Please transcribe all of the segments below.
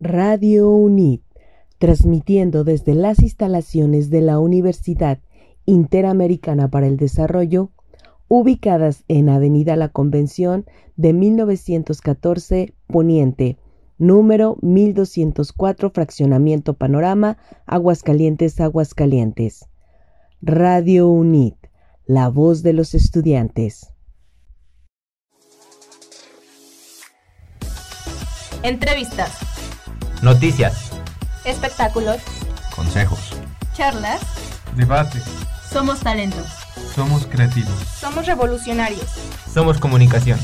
Radio UNIT, transmitiendo desde las instalaciones de la Universidad Interamericana para el Desarrollo, ubicadas en Avenida La Convención de 1914 Poniente, número 1204, Fraccionamiento Panorama, Aguascalientes, Aguascalientes. Radio UNIT, la voz de los estudiantes. Entrevistas. Noticias. Espectáculos. Consejos. Charlas. Debate. Somos talento. Somos creativos. Somos revolucionarios. Somos comunicación.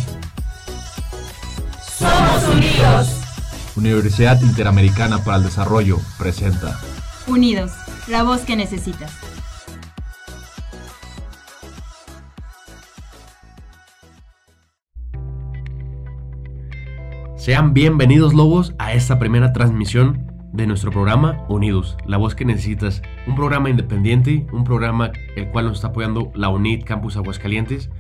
Somos unidos. Universidad Interamericana para el Desarrollo presenta Unidos, la voz que necesitas. Sean bienvenidos lobos a esta primera transmisión de nuestro programa Unidos, la voz que necesitas. Un programa independiente, un programa el cual nos está apoyando la UNIT Campus Aguascalientes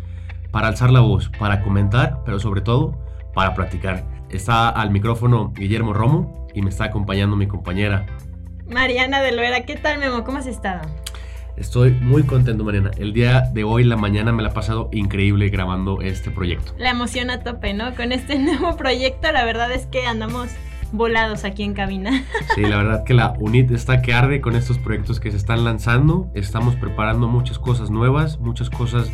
para alzar la voz, para comentar, pero sobre todo para platicar. Está al micrófono Guillermo Romo y me está acompañando mi compañera. Mariana de Loera, ¿qué tal Memo? ¿Cómo has estado? Estoy muy contento, Mariana. El día de hoy, la mañana, me la ha pasado increíble grabando este proyecto. La emoción a tope, ¿no? Con este nuevo proyecto, la verdad es que andamos volados aquí en cabina. Sí, la verdad que la UNIT está que arde con estos proyectos que se están lanzando. Estamos preparando muchas cosas nuevas, muchas cosas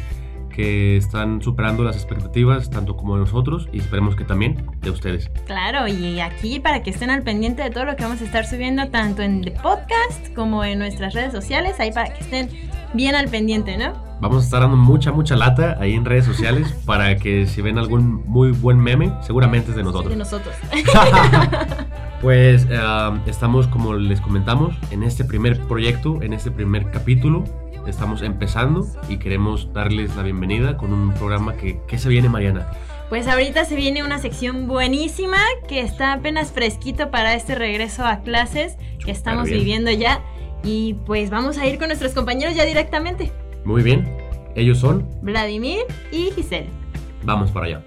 que están superando las expectativas, tanto como de nosotros, y esperemos que también de ustedes. Claro, y aquí para que estén al pendiente de todo lo que vamos a estar subiendo, tanto en el podcast como en nuestras redes sociales, ahí para que estén bien al pendiente, ¿no? Vamos a estar dando mucha, mucha lata ahí en redes sociales para que si ven algún muy buen meme, seguramente es de nosotros. De nosotros. Pues uh, estamos, como les comentamos, en este primer proyecto, en este primer capítulo. Estamos empezando y queremos darles la bienvenida con un programa que, ¿qué se viene, Mariana? Pues ahorita se viene una sección buenísima que está apenas fresquito para este regreso a clases que estamos bien. viviendo ya. Y pues vamos a ir con nuestros compañeros ya directamente. Muy bien, ellos son, Vladimir y Giselle. vamos para allá.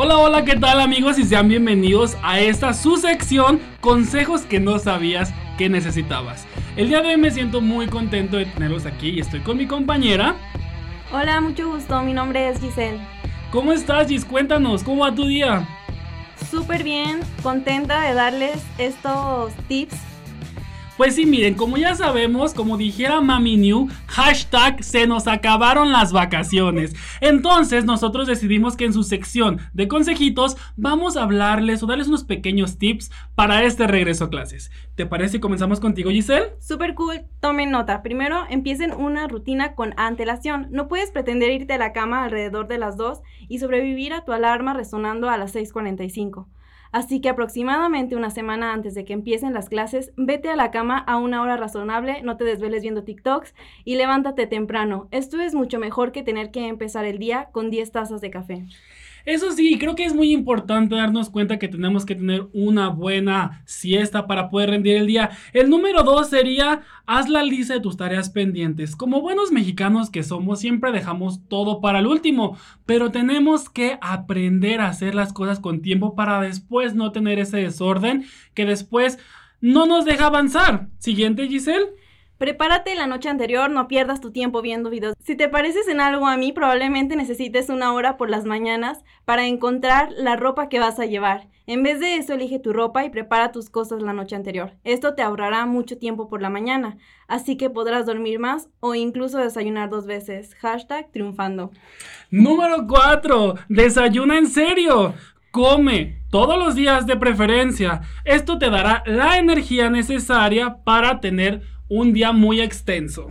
Hola, hola, ¿qué tal amigos? Y sean bienvenidos a esta su sección Consejos que no sabías que necesitabas. El día de hoy me siento muy contento de tenerlos aquí y estoy con mi compañera. Hola, mucho gusto. Mi nombre es Giselle. ¿Cómo estás, Gis? Cuéntanos, ¿cómo va tu día? Súper bien, contenta de darles estos tips. Pues sí, miren, como ya sabemos, como dijera Mami New, hashtag se nos acabaron las vacaciones. Entonces nosotros decidimos que en su sección de consejitos vamos a hablarles o darles unos pequeños tips para este regreso a clases. ¿Te parece si comenzamos contigo, Giselle? Súper cool. Tomen nota. Primero, empiecen una rutina con antelación. No puedes pretender irte a la cama alrededor de las 2 y sobrevivir a tu alarma resonando a las 6.45. Así que aproximadamente una semana antes de que empiecen las clases, vete a la cama a una hora razonable, no te desveles viendo TikToks y levántate temprano. Esto es mucho mejor que tener que empezar el día con 10 tazas de café. Eso sí, creo que es muy importante darnos cuenta que tenemos que tener una buena siesta para poder rendir el día. El número dos sería, haz la lista de tus tareas pendientes. Como buenos mexicanos que somos, siempre dejamos todo para el último, pero tenemos que aprender a hacer las cosas con tiempo para después no tener ese desorden que después no nos deja avanzar. Siguiente, Giselle. Prepárate la noche anterior, no pierdas tu tiempo viendo videos. Si te pareces en algo a mí, probablemente necesites una hora por las mañanas para encontrar la ropa que vas a llevar. En vez de eso, elige tu ropa y prepara tus cosas la noche anterior. Esto te ahorrará mucho tiempo por la mañana, así que podrás dormir más o incluso desayunar dos veces. Hashtag triunfando. Número 4. Desayuna en serio. Come todos los días de preferencia. Esto te dará la energía necesaria para tener un día muy extenso.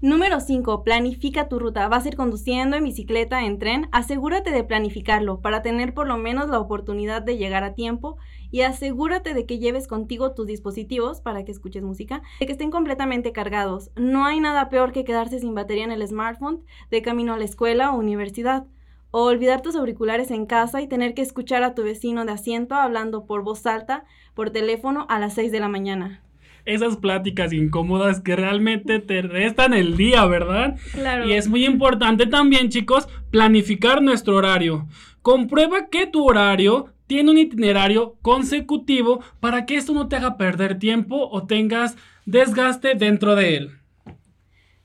Número 5. Planifica tu ruta. Vas a ir conduciendo en bicicleta, en tren. Asegúrate de planificarlo para tener por lo menos la oportunidad de llegar a tiempo y asegúrate de que lleves contigo tus dispositivos para que escuches música, de que estén completamente cargados. No hay nada peor que quedarse sin batería en el smartphone de camino a la escuela o universidad. O olvidar tus auriculares en casa y tener que escuchar a tu vecino de asiento hablando por voz alta por teléfono a las 6 de la mañana. Esas pláticas incómodas que realmente te restan el día, ¿verdad? Claro. Y es muy importante también, chicos, planificar nuestro horario. Comprueba que tu horario tiene un itinerario consecutivo para que esto no te haga perder tiempo o tengas desgaste dentro de él.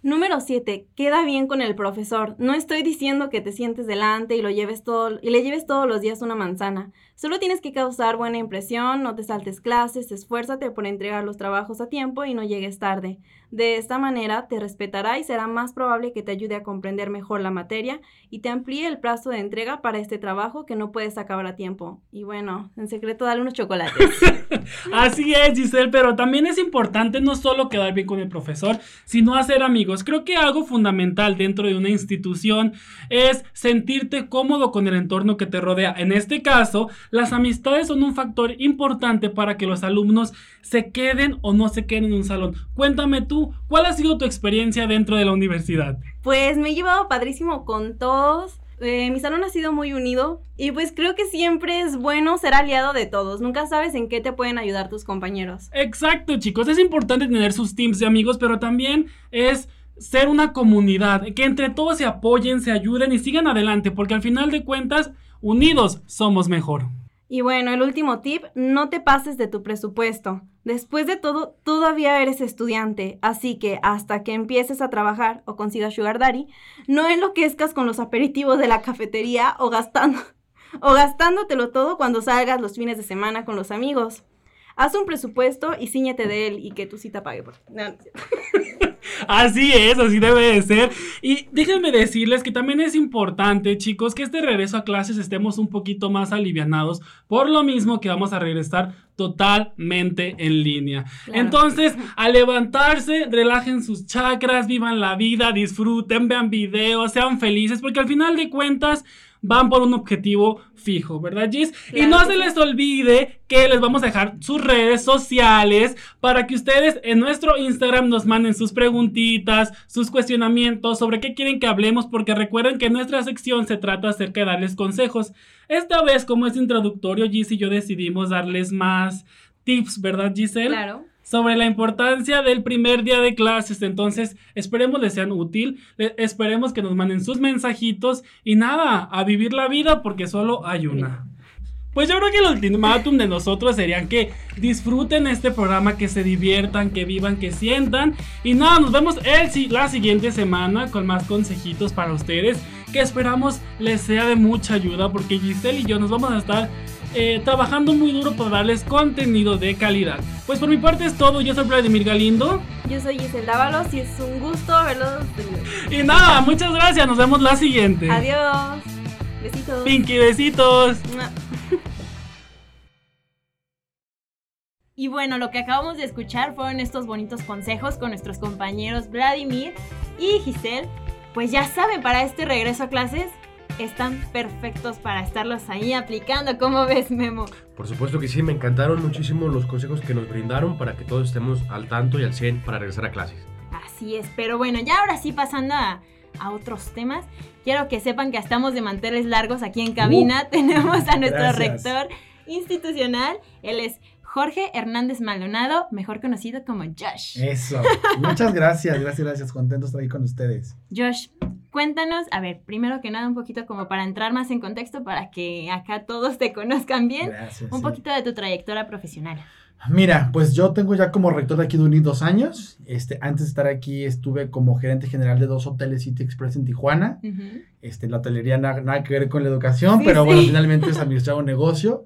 Número 7. Queda bien con el profesor. No estoy diciendo que te sientes delante y lo lleves todo y le lleves todos los días una manzana. Solo tienes que causar buena impresión, no te saltes clases, esfuérzate por entregar los trabajos a tiempo y no llegues tarde. De esta manera te respetará y será más probable que te ayude a comprender mejor la materia y te amplíe el plazo de entrega para este trabajo que no puedes acabar a tiempo. Y bueno, en secreto dale unos chocolates. Así es, Giselle, pero también es importante no solo quedar bien con el profesor, sino hacer amigos. Creo que algo fundamental dentro de una institución es sentirte cómodo con el entorno que te rodea. En este caso, las amistades son un factor importante para que los alumnos se queden o no se queden en un salón. Cuéntame tú, ¿cuál ha sido tu experiencia dentro de la universidad? Pues me he llevado padrísimo con todos. Eh, mi salón ha sido muy unido y pues creo que siempre es bueno ser aliado de todos. Nunca sabes en qué te pueden ayudar tus compañeros. Exacto, chicos. Es importante tener sus teams de amigos, pero también es ser una comunidad, que entre todos se apoyen, se ayuden y sigan adelante, porque al final de cuentas, unidos somos mejor. Y bueno, el último tip, no te pases de tu presupuesto. Después de todo, todavía eres estudiante, así que hasta que empieces a trabajar o consigas Sugar Daddy, no enloquezcas con los aperitivos de la cafetería o gastando o gastándotelo todo cuando salgas los fines de semana con los amigos. Haz un presupuesto y ciñete de él y que tu cita pague por. No, no es cierto. Así es, así debe de ser. Y déjenme decirles que también es importante, chicos, que este regreso a clases estemos un poquito más alivianados, por lo mismo que vamos a regresar totalmente en línea. Claro. Entonces, al levantarse, relajen sus chakras, vivan la vida, disfruten, vean videos, sean felices, porque al final de cuentas van por un objetivo fijo, ¿verdad, Gis? y no se les olvide que les vamos a dejar sus redes sociales para que ustedes en nuestro Instagram nos manden sus preguntitas, sus cuestionamientos sobre qué quieren que hablemos, porque recuerden que nuestra sección se trata acerca de darles consejos. Esta vez, como es introductorio, Gis y yo decidimos darles más tips, ¿verdad, Giselle? Claro. Sobre la importancia del primer día de clases. Entonces, esperemos les sean útil, esperemos que nos manden sus mensajitos y nada, a vivir la vida porque solo hay una. Pues yo creo que el ultimátum de nosotros serían que disfruten este programa, que se diviertan, que vivan, que sientan. Y nada, nos vemos el, la siguiente semana con más consejitos para ustedes, que esperamos les sea de mucha ayuda, porque Giselle y yo nos vamos a estar eh, trabajando muy duro para darles contenido de calidad. Pues por mi parte es todo, yo soy Vladimir Galindo. Yo soy Giselle Dávalos y es un gusto verlos. Y nada, muchas gracias, nos vemos la siguiente. Adiós. Besitos. Pinky, besitos. Y bueno, lo que acabamos de escuchar fueron estos bonitos consejos con nuestros compañeros Vladimir y Giselle. Pues ya saben, para este regreso a clases están perfectos para estarlos ahí aplicando. ¿Cómo ves, Memo? Por supuesto que sí, me encantaron muchísimo los consejos que nos brindaron para que todos estemos al tanto y al 100 para regresar a clases. Así es, pero bueno, ya ahora sí pasando a, a otros temas, quiero que sepan que estamos de manteles largos aquí en cabina. Tenemos a nuestro gracias. rector institucional, él es Jorge Hernández Maldonado, mejor conocido como Josh. Eso. Muchas gracias, gracias, gracias. Contento de estar ahí con ustedes. Josh, cuéntanos, a ver, primero que nada un poquito como para entrar más en contexto, para que acá todos te conozcan bien, Gracias. un sí. poquito de tu trayectoria profesional. Mira, pues yo tengo ya como rector de aquí de UNI dos años. Este, antes de estar aquí estuve como gerente general de dos hoteles City Express en Tijuana. Este, la hotelería na- nada que ver con la educación, Sí, pero bueno, finalmente es administrar un negocio.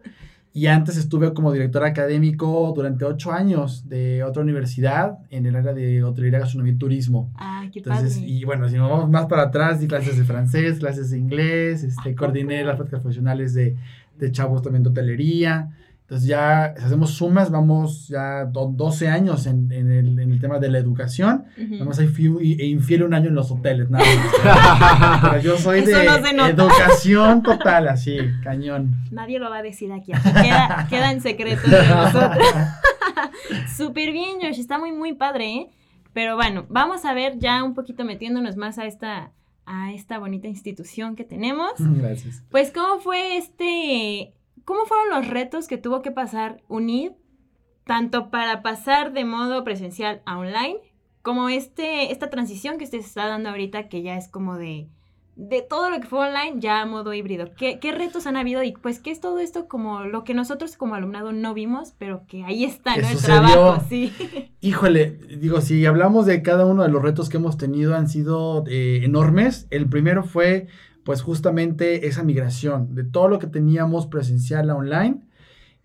Y antes estuve como director académico durante ocho años de otra universidad en el área de hotelería, gastronomía y turismo. Ah, qué Entonces, padre. y bueno, si nos vamos más para atrás, di clases de francés, clases de inglés, este, ¿A coordiné las prácticas profesionales de, de chavos también de hotelería. Entonces ya, si hacemos sumas, vamos ya do- 12 años en, en el, en el tema de la educación. Ujú. Vamos a infiel, e infiel un año en los hoteles, nada más. Pero yo soy Eso de no educación total, así, cañón. Nadie lo va a decir aquí, queda, queda en secreto entre nosotros. Súper bien, Josh, está muy, muy padre, ¿eh? Pero bueno, vamos a ver ya un poquito metiéndonos más a esta, a esta bonita institución que tenemos. Gracias. Pues, ¿cómo fue este, cómo fueron los retos que tuvo que pasar UNID tanto para pasar de modo presencial a online, como este, esta transición que usted está dando ahorita, que ya es como de, de todo lo que fue online ya a modo híbrido. ¿Qué, ¿Qué, retos han habido? Y pues, ¿qué es todo esto como lo que nosotros como alumnado no vimos, pero que ahí está, ¿no? El trabajo, sí. Híjole, digo, si hablamos de cada uno de los retos que hemos tenido, han sido eh, enormes. El primero fue, pues, justamente esa migración de todo lo que teníamos presencial a online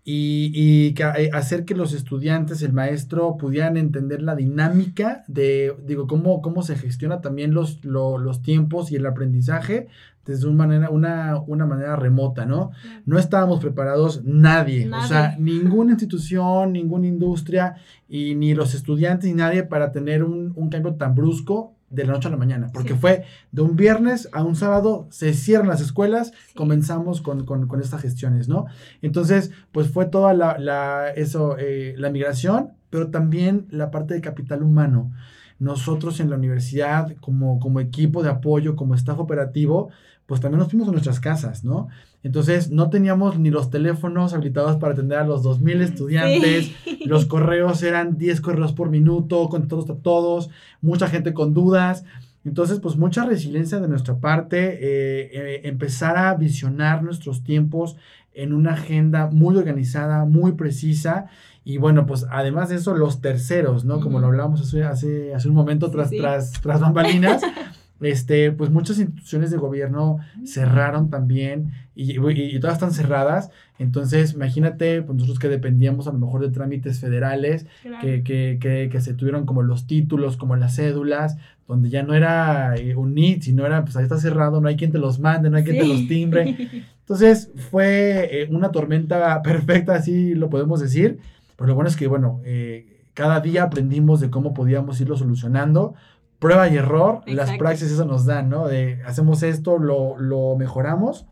y, eh, hacer que los estudiantes, el maestro, pudieran entender la dinámica de, digo, cómo, cómo se gestiona también los, los tiempos y el aprendizaje desde una manera, una, una manera remota, ¿no? No estábamos preparados nadie, o sea, ninguna institución, ninguna industria, y ni los estudiantes, ni nadie para tener un, un cambio tan brusco de la noche a la mañana, porque fue de un viernes a un sábado, se cierran las escuelas, comenzamos con, con, con, estas gestiones, ¿no? Entonces, pues fue toda la, la eso, eh, la migración, pero también la parte de capital humano. Nosotros en la universidad, como, como equipo de apoyo, como staff operativo, pues también nos fuimos a nuestras casas, ¿no? Entonces no teníamos ni los teléfonos habilitados para atender a los 2.000 estudiantes, los correos eran 10 correos por minuto, con todos a todos, mucha gente con dudas. Entonces, pues mucha resiliencia de nuestra parte, eh, eh, empezar a visionar nuestros tiempos en una agenda muy organizada, muy precisa. Y bueno, pues además de eso, los terceros, ¿no? Como lo hablábamos hace, hace, hace un momento tras, tras, tras bambalinas. este, pues muchas instituciones de gobierno cerraron también y, y, todas están cerradas. Entonces, imagínate, pues nosotros que dependíamos a lo mejor de trámites federales, que, que, que, que, se tuvieron como los títulos, como las cédulas, donde ya no era eh, un NIT, sino era, pues ahí está cerrado, no hay quien te los mande, no hay quien te los timbre. Entonces, fue eh, una tormenta perfecta, así lo podemos decir. Pero lo bueno es que, bueno, eh, cada día aprendimos de cómo podíamos irlo solucionando prueba y error, las praxis eso nos dan, ¿no? De hacemos esto, lo, lo mejoramos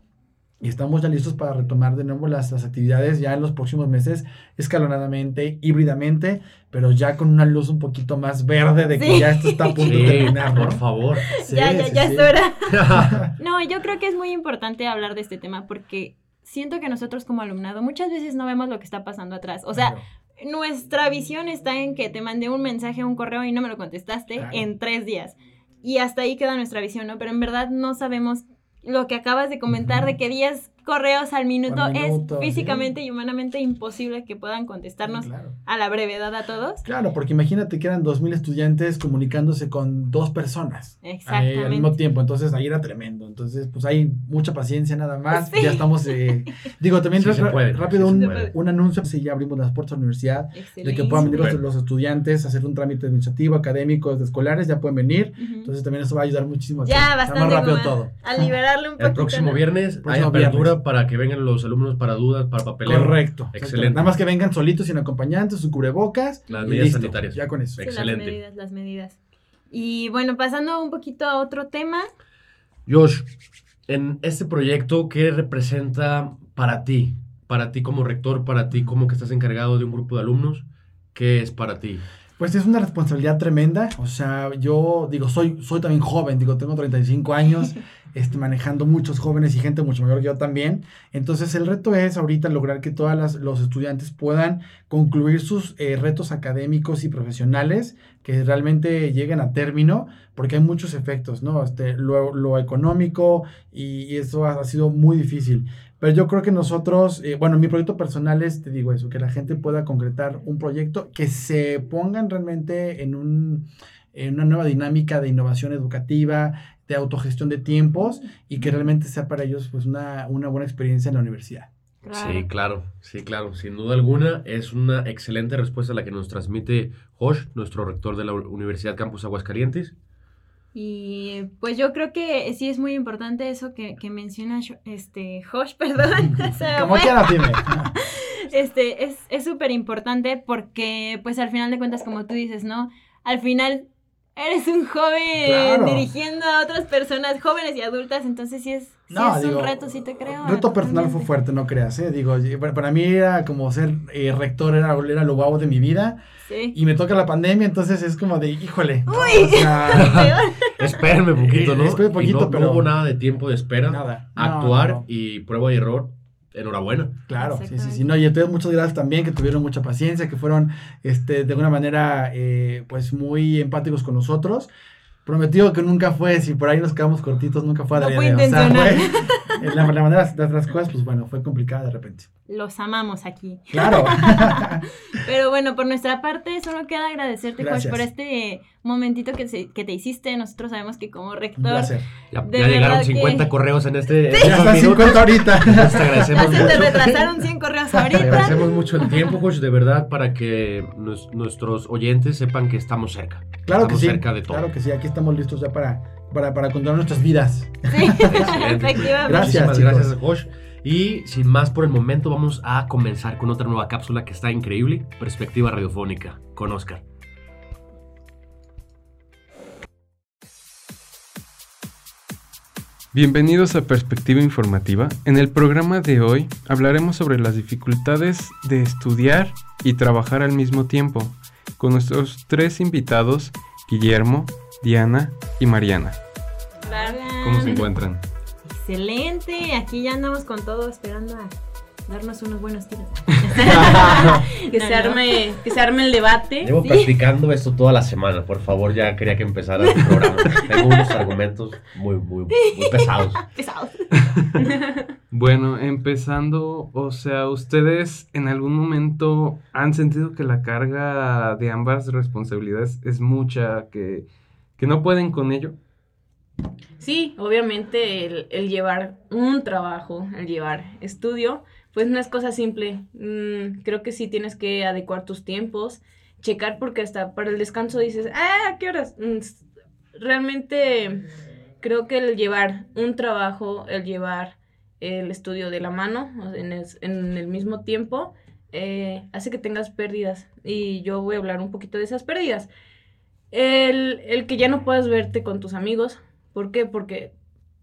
y estamos ya listos para retomar de nuevo las, las, actividades ya en los próximos meses, escalonadamente, híbridamente, pero ya con una luz un poquito más verde de que ya esto está a punto de terminar. Por favor. ya, ya, ya es hora. no, yo creo que es muy importante hablar de este tema porque siento que nosotros como alumnado muchas veces no vemos lo que está pasando atrás. O sea, nuestra visión está en que te mandé un mensaje, un correo y no me lo contestaste en tres días. Y hasta ahí queda nuestra visión, ¿no? Pero en verdad no sabemos lo que acabas de comentar de que 10 correos al minuto, es físicamente y humanamente imposible que puedan contestarnos a la brevedad a todos. Claro, porque imagínate que eran 2.000 estudiantes comunicándose con dos personas al mismo tiempo, entonces ahí era tremendo. Entonces, pues hay mucha paciencia nada más. Ya estamos, eh, digo, también rápido un, anuncio, si ya abrimos las puertas a la universidad, de que puedan venir los, estudiantes a hacer un trámite administrativo, académico, de escolares, ya pueden venir. Entonces también eso va a ayudar muchísimo. Ya, bastante. Más rápido todo. A liberarle un poquito. El próximo viernes hay apertura para que vengan los alumnos para dudas, para papeleo. Correcto. Excelente. Nada más que vengan solitos, sin acompañantes, sus cubrebocas. Las medidas sanitarias. Ya con eso. Excelente. Las medidas, las medidas. Y bueno, pasando un poquito a otro tema. Josh, en este proyecto, ¿qué representa para ti? Para ti como rector, para ti como que estás encargado de un grupo de alumnos, ¿qué es para ti? Pues es una responsabilidad tremenda, o sea, yo digo, soy, soy también joven, digo, tengo 35 años, este, manejando muchos jóvenes y gente mucho mayor que yo también. Entonces el reto es ahorita lograr que todos los estudiantes puedan concluir sus eh, retos académicos y profesionales, que realmente lleguen a término, porque hay muchos efectos, ¿no? Este, lo, lo económico y, eso ha, sido muy difícil. Pero yo creo que nosotros, eh, bueno, mi proyecto personal es, te digo eso, que la gente pueda concretar un proyecto, que se pongan realmente en, un, en una nueva dinámica de innovación educativa, de autogestión de tiempos y que realmente sea para ellos pues una, una buena experiencia en la universidad. Sí, claro, sí, claro, sin duda alguna es una excelente respuesta la que nos transmite Josh, nuestro rector de la Universidad Campus Aguascalientes. Y pues yo creo que sí es muy importante eso que, que menciona este Josh, perdón. Como quiera, dime. Este, es súper importante porque pues al final de cuentas, como tú dices, ¿no? Al final eres un joven dirigiendo a otras personas, jóvenes y adultas, entonces sí es, un reto, sí te creo. Reto personal fue fuerte, no creas, ¿eh? Digo, para mí era como ser eh, rector, era, era lo guau de mi vida. Sí. Y me toca la pandemia, entonces es como de, híjole. Uy, espérenme un poquito, ¿no? Espérenme poquito, no, pero... No hubo nada de tiempo de espera. Nada. Actuar y prueba y error enhorabuena. Claro, sí, sí, sí. No, y entonces muchas gracias también, que tuvieron mucha paciencia, que fueron este, de alguna manera eh, pues muy empáticos con nosotros. Prometido que nunca fue, si por ahí nos quedamos cortitos, nunca fue No adrede, fue o sea, intencional. fue- la, la manera de hacer las cosas, pues bueno, fue complicada de repente. Los amamos aquí. Claro. Pero bueno, por nuestra parte, solo queda agradecerte, Josh, Gracias. por este momentito que, se- que te hiciste. Nosotros sabemos que como rector. Ya, De ya llegaron verdad que- 50 correos en este. en Ya estos está minutos. 50 ahorita. Entonces, te agradecemos ya se te mucho. retrasaron 100 correos Te ahorita. agradecemos mucho el tiempo, Josh, de verdad, para que nos- nuestros oyentes sepan que estamos cerca. Claro que estamos sí. cerca de todo. Claro que sí, aquí estamos listos ya para, para, para contar nuestras vidas. Sí, efectivamente. Gracias, gracias, Josh. Y sin más por el momento, vamos a comenzar con otra nueva cápsula que está increíble: Perspectiva Radiofónica con Oscar. Bienvenidos a Perspectiva Informativa. En el programa de hoy hablaremos sobre las dificultades de estudiar y trabajar al mismo tiempo, con nuestros tres invitados, Guillermo, Diana y Mariana. ¿Cómo se encuentran? Excelente, aquí ya andamos con todo esperando a darnos unos buenos tiros. Que, No, se no. arme, que se arme el debate. Llevo Sí. practicando esto toda la semana. Por favor, ya quería que empezara el programa. Tengo unos argumentos muy, muy, muy pesados. Pesados. Bueno, empezando, o sea, ¿ustedes en algún momento han sentido que la carga de ambas responsabilidades es mucha, que, que no pueden con ello? Sí, obviamente el, el llevar un trabajo, el llevar estudio, pues no es cosa simple. Mm, creo que sí tienes que adecuar tus tiempos, checar porque hasta para el descanso dices, ah, ¿a ¿qué horas? Mm, realmente creo que el llevar un trabajo, el llevar el estudio de la mano en el mismo tiempo, eh, hace que tengas pérdidas. Y yo voy a hablar un poquito de esas pérdidas. El, el que ya no puedas verte con tus amigos, ¿Por qué? Porque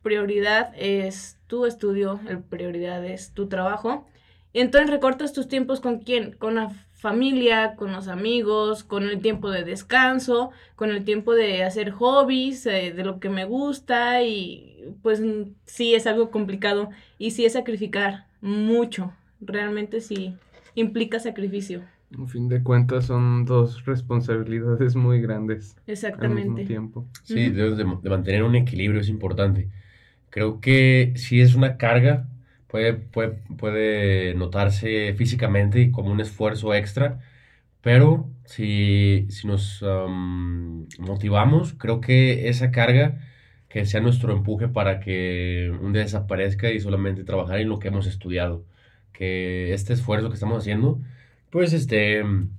prioridad es tu estudio, prioridad es tu trabajo. Y entonces recortas tus tiempos con quién? Con la familia, con los amigos, con el tiempo de descanso, con el tiempo de hacer hobbies, eh, de lo que me gusta y pues sí es algo complicado y sí es sacrificar mucho. Realmente sí implica sacrificio. A fin de cuentas son dos responsabilidades muy grandes al mismo Exactamente. tiempo. Sí, debes de, de mantener un equilibrio, es importante. Creo que si es una carga, puede, puede, puede notarse físicamente como un esfuerzo extra, pero si, si nos am, motivamos, creo que esa carga que sea nuestro empuje para que un día desaparezca y solamente trabajar en lo que hemos estudiado. Que este esfuerzo que estamos haciendo, pues esté mm,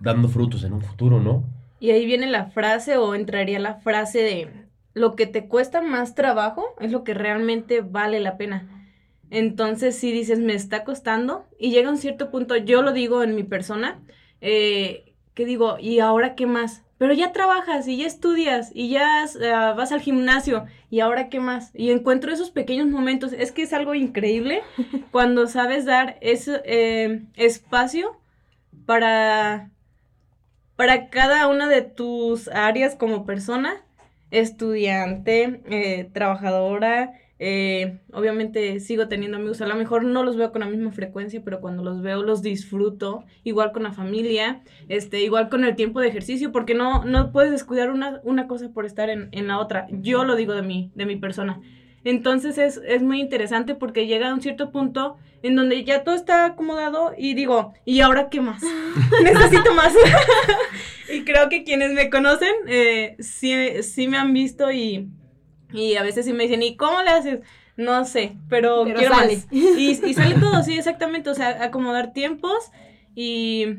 dando frutos en un futuro, ¿no? Y ahí viene la frase o entraría la frase de lo que te cuesta más trabajo es lo que realmente vale la pena. Entonces si dices me está costando y llega un cierto punto, yo lo digo en mi persona, eh, que digo, ¿y ahora qué más? Pero ya trabajas y ya estudias y ya ah, vas al gimnasio y ahora qué más? Y encuentro esos pequeños momentos, es que es algo increíble cuando sabes dar ese eh, espacio para para cada una de tus áreas como persona, estudiante, eh, trabajadora, eh, obviamente sigo teniendo amigos, a lo mejor no los veo con la misma frecuencia, pero cuando los veo los disfruto, igual con la familia, este, igual con el tiempo de ejercicio, porque no, no puedes descuidar una, una cosa por estar en, en la otra. Yo lo digo de mí, de mi persona. Entonces es, es muy interesante porque llega a un cierto punto en donde ya todo está acomodado y digo, ¿y ahora qué más? Necesito más. y creo que quienes me conocen eh, sí, sí me han visto y, y a veces sí me dicen, ¿y cómo le haces? No sé, pero, Pero quiero sale. más. Y, y sale todo, sí, exactamente. O sea, acomodar tiempos y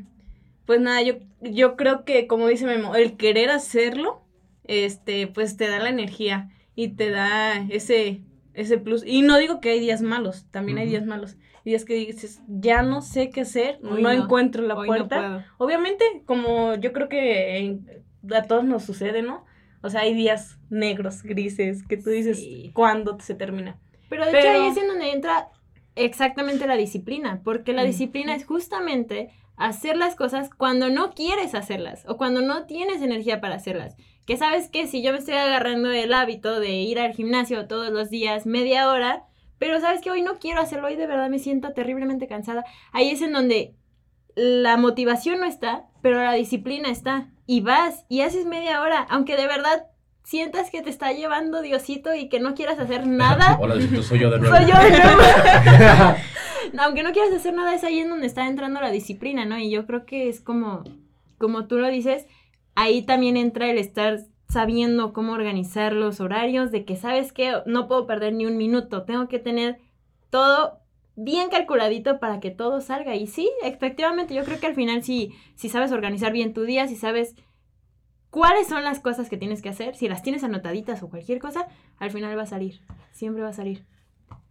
pues nada, yo, yo creo que, como dice Memo, el querer hacerlo, este, pues te da la energía y te da ese, ese plus. Y no digo que hay días malos, también hay días malos. Días que dices, ya no sé qué hacer, no, no, encuentro la no puerta. puedo. Obviamente, como yo creo que en- a todos nos sucede, ¿no? O sea, hay días negros, grises, que tú dices, Sí. ¿cuándo se termina? Pero de Pero- hecho ahí es en donde entra exactamente la disciplina, porque la disciplina es justamente hacer las cosas cuando no quieres hacerlas o cuando no tienes energía para hacerlas. Que sabes que si yo me estoy agarrando el hábito de ir al gimnasio todos los días media hora, pero sabes que hoy no quiero hacerlo, hoy de verdad me siento terriblemente cansada. Ahí es en donde la motivación no está, pero la disciplina está. Y vas y haces media hora, aunque de verdad sientas que te está llevando Diosito y que no quieras hacer nada. Hola, Diosito, soy yo de nuevo. Soy yo de nuevo. aunque no quieras hacer nada, es ahí en donde está entrando la disciplina, ¿no? Y yo creo que es como, como tú lo dices, ahí también entra el estar sabiendo cómo organizar los horarios, de que sabes que no puedo perder ni un minuto, tengo que tener todo bien calculadito para que todo salga. Y sí, efectivamente, yo creo que al final si, si sabes organizar bien tu día, si sabes cuáles son las cosas que tienes que hacer, si las tienes anotaditas o cualquier cosa, al final va a salir, siempre va a salir.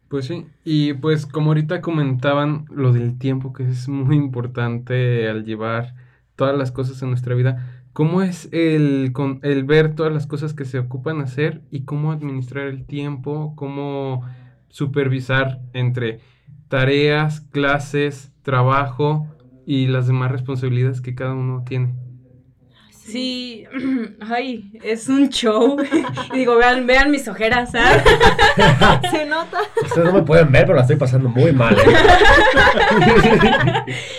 Pues sí, y pues como ahorita comentaban lo del tiempo, que es muy importante al llevar todas las cosas en nuestra vida, ¿cómo es el, con, el ver todas las cosas que se ocupan hacer y cómo administrar el tiempo, cómo supervisar entre tareas, clases, trabajo y las demás responsabilidades que cada uno tiene. Sí, ay, es un show. y digo, vean, vean mis ojeras, ¿sabes? Se nota. Ustedes no me pueden ver, pero la estoy pasando muy mal. ¿eh?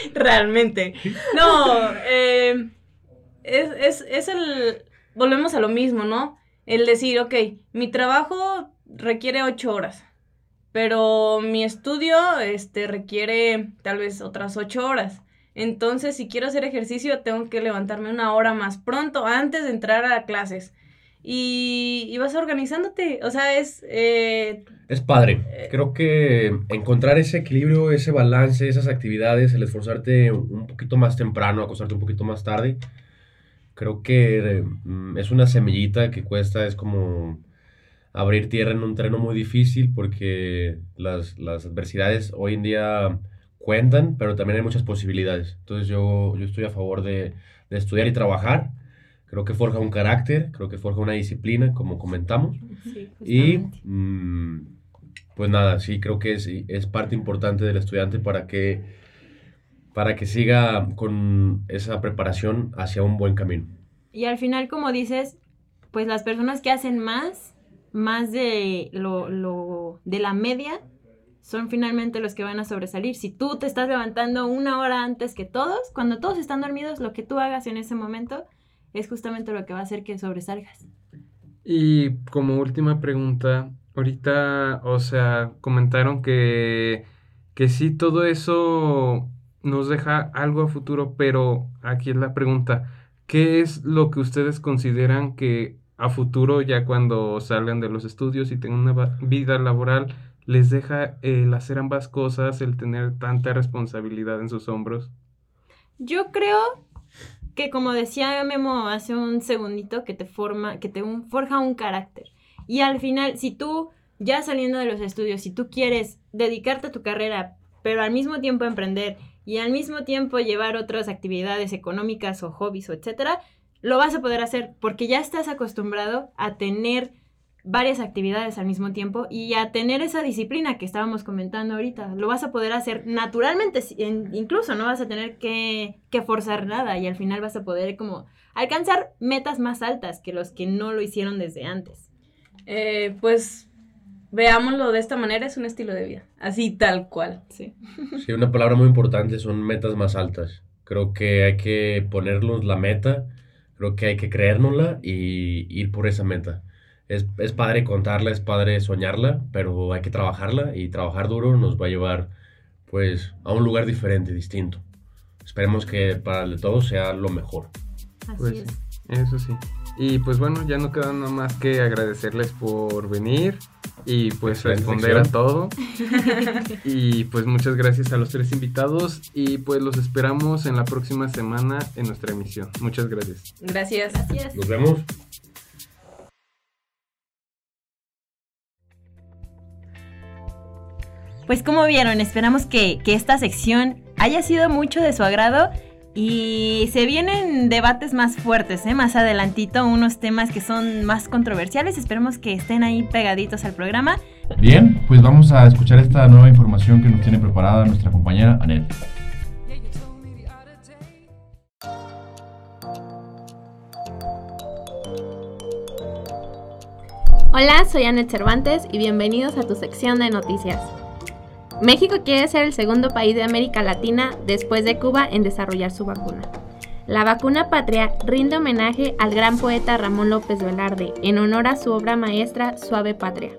Realmente. No, eh, es, es, es el... Volvemos a lo mismo, ¿no? El decir, ok, mi trabajo requiere ocho horas pero mi estudio este, requiere tal vez otras ocho horas. Entonces, si quiero hacer ejercicio, tengo que levantarme una hora más pronto antes de entrar a clases. Y, y vas organizándote. O sea, es... Eh, es padre. Creo que encontrar ese equilibrio, ese balance, esas actividades, el esforzarte un poquito más temprano, acostarte un poquito más tarde, creo que mm, es una semillita que cuesta, es como abrir tierra en un terreno muy difícil porque las, las, adversidades hoy en día cuentan, pero también hay muchas posibilidades. Entonces yo, yo estoy a favor de, de, estudiar y trabajar. Creo que forja un carácter, creo que forja una disciplina, como comentamos. y mmm, pues nada, sí, creo que es, es parte importante del estudiante para que, para que siga con esa preparación hacia un buen camino. Y al final, como dices, pues las personas que hacen más más de lo, lo, de la media son finalmente los que van a sobresalir. Si tú te estás levantando una hora antes que todos, cuando todos están dormidos, lo que tú hagas en ese momento es justamente lo que va a hacer que sobresalgas. Y como última pregunta, ahorita, o sea, comentaron que, que sí, todo eso nos deja algo a futuro, pero aquí es la pregunta, ¿qué es lo que ustedes consideran que a futuro, ya cuando salgan de los estudios y tengan una vida laboral, les deja el hacer ambas cosas, el tener tanta responsabilidad en sus hombros? Yo creo que como decía Memo hace un segundito, que te forma, que te forja un carácter. Y al final, si tú, ya saliendo de los estudios, si tú quieres dedicarte a tu carrera, pero al mismo tiempo emprender y al mismo tiempo llevar otras actividades económicas o hobbies o etcétera, lo vas a poder hacer porque ya estás acostumbrado a tener varias actividades al mismo tiempo y a tener esa disciplina que estábamos comentando ahorita. Lo vas a poder hacer naturalmente, incluso no vas a tener que, forzar nada y al final vas a poder como alcanzar metas más altas que los que no lo hicieron desde antes. Eh, pues veámoslo de esta manera, es un estilo de vida, así tal cual. Sí. sí, una palabra muy importante son metas más altas. Creo que hay que ponernos la meta Creo que hay que creérnosla y ir por esa meta. Es, es padre contarla, es padre soñarla, pero hay que trabajarla y trabajar duro nos va a llevar pues a un lugar diferente, distinto. Esperemos que para todos sea lo mejor. Así pues, es. Eso sí. Y pues bueno, ya no queda nada más que agradecerles por venir y pues responder a todo. y pues muchas gracias a los tres invitados y pues los esperamos en la próxima semana en nuestra emisión. Muchas gracias. Gracias. Gracias. Nos vemos. Pues como vieron, esperamos que, que esta sección haya sido mucho de su agrado y se vienen debates más fuertes, ¿eh? más adelantito, unos temas que son más controversiales. Esperemos que estén ahí pegaditos al programa. Bien, pues vamos a escuchar esta nueva información que nos tiene preparada nuestra compañera Anet. Hola, soy Anet Cervantes y bienvenidos a tu sección de noticias. México quiere ser el segundo país de América Latina después de Cuba en desarrollar su vacuna. La vacuna patria rinde homenaje al gran poeta Ramón López Velarde en honor a su obra maestra Suave Patria.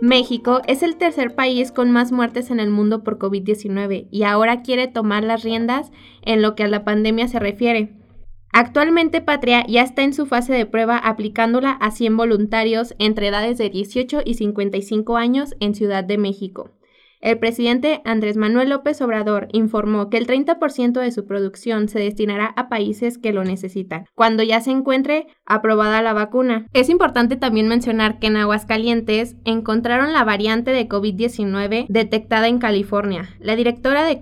México es el tercer país con más muertes en el mundo por COVID-19 y ahora quiere tomar las riendas en lo que a la pandemia se refiere Actualmente Patria ya está en su fase de prueba aplicándola a 100 voluntarios entre edades de 18 y 55 años en Ciudad de México. El presidente Andrés Manuel López Obrador informó que el 30% de su producción se destinará a países que lo necesitan, cuando ya se encuentre aprobada la vacuna. Es importante también mencionar que en Aguascalientes encontraron la variante de COVID-19 detectada en California. La directora de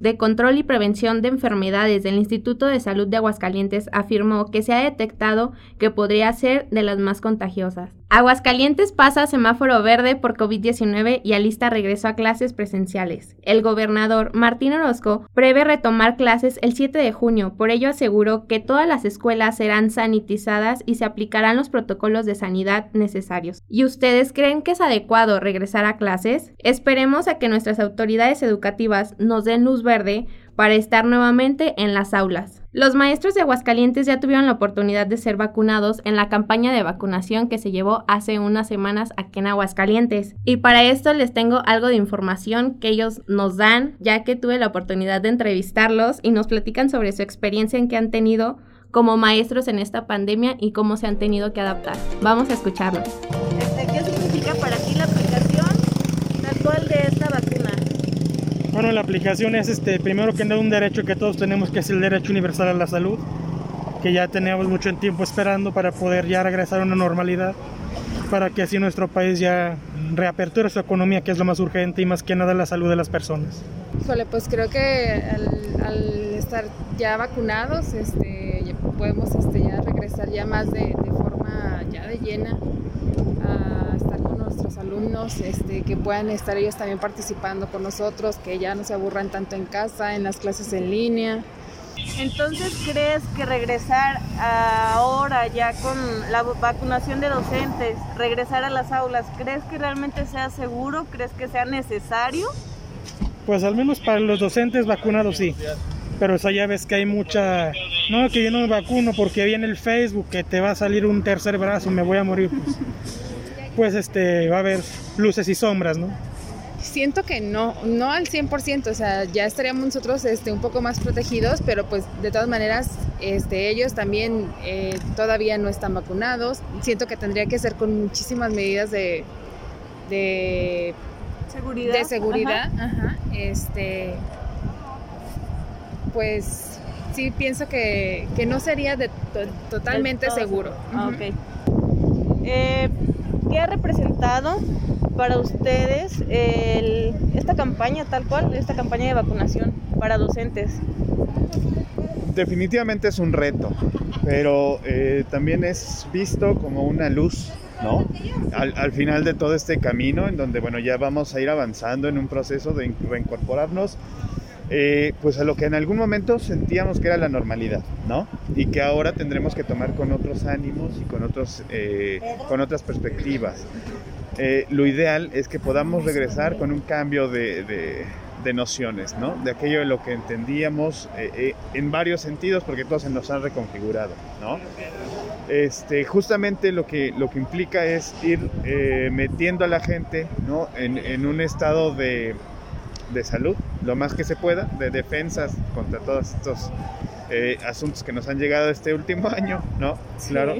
de Control y Prevención de Enfermedades del Instituto de Salud de Aguascalientes afirmó que se ha detectado que podría ser de las más contagiosas. Aguascalientes pasa a semáforo verde por COVID-19 y alista regreso a clases presenciales. El gobernador Martín Orozco prevé retomar clases el 7 de junio, por ello aseguró que todas las escuelas serán sanitizadas y se aplicarán los protocolos de sanidad necesarios. ¿Y ustedes creen que es adecuado regresar a clases? Esperemos a que nuestras autoridades educativas nos den luz verde para estar nuevamente en las aulas. Los maestros de Aguascalientes ya tuvieron la oportunidad de ser vacunados en la campaña de vacunación que se llevó hace unas semanas aquí en Aguascalientes. Y para esto les tengo algo de información que ellos nos dan, ya que tuve la oportunidad de entrevistarlos y nos platican sobre su experiencia en que han tenido como maestros en esta pandemia y cómo se han tenido que adaptar. Vamos a escucharlos. Este, ¿Qué significa para ti la aplicación actual de esta vacuna? Bueno, la aplicación es este, primero que nada un derecho que todos tenemos, que es el derecho universal a la salud, que ya teníamos mucho tiempo esperando para poder ya regresar a una normalidad, para que así nuestro país ya reaperture su economía, que es lo más urgente, y más que nada la salud de las personas. Híjole, pues creo que al, estar ya vacunados, este, podemos este, ya regresar ya más de, de forma ya de llena a nuestros alumnos, este, que puedan estar ellos también participando con nosotros, que ya no se aburran tanto en casa, en las clases en línea. Entonces, ¿crees que regresar ahora ya con la vacunación de docentes, regresar a las aulas, ¿crees que realmente sea seguro? ¿Crees que sea necesario? Pues al menos para los docentes vacunados sí. Pero eso ya ves que hay mucha... No, que yo no me vacuno porque viene el Facebook que te va a salir un tercer brazo, me voy a morir. Pues pues este, va a haber luces y sombras, ¿no? Siento que no, no al 100%, o sea, ya estaríamos nosotros este, un poco más protegidos, pero pues de todas maneras este, ellos también eh, todavía no están vacunados. Siento que tendría que ser con muchísimas medidas de, de seguridad. De seguridad, ajá. Este, pues sí pienso que, que no sería de totalmente seguro. Ah, ok. Eh, ¿Qué ha representado para ustedes esta campaña tal cual, esta campaña de vacunación para docentes? Definitivamente es un reto, pero eh, también es visto como una luz ¿no? Al, al, final de todo este camino, en donde, bueno, ya vamos a ir avanzando en un proceso de reincorporarnos eh, pues a lo que en algún momento sentíamos que era la normalidad, ¿no? Y que ahora tendremos que tomar con otros ánimos y con, otros, eh, con otras perspectivas. Eh, lo ideal es que podamos regresar con un cambio de, de, nociones, ¿no? De aquello de lo que entendíamos en varios sentidos, porque todos se nos han reconfigurado, ¿no? Este, justamente lo que, lo que implica es ir metiendo a la gente, ¿no? en, en un estado de de salud, lo más que se pueda, de defensas contra todos estos eh, asuntos que nos han llegado este último año, ¿no? Claro.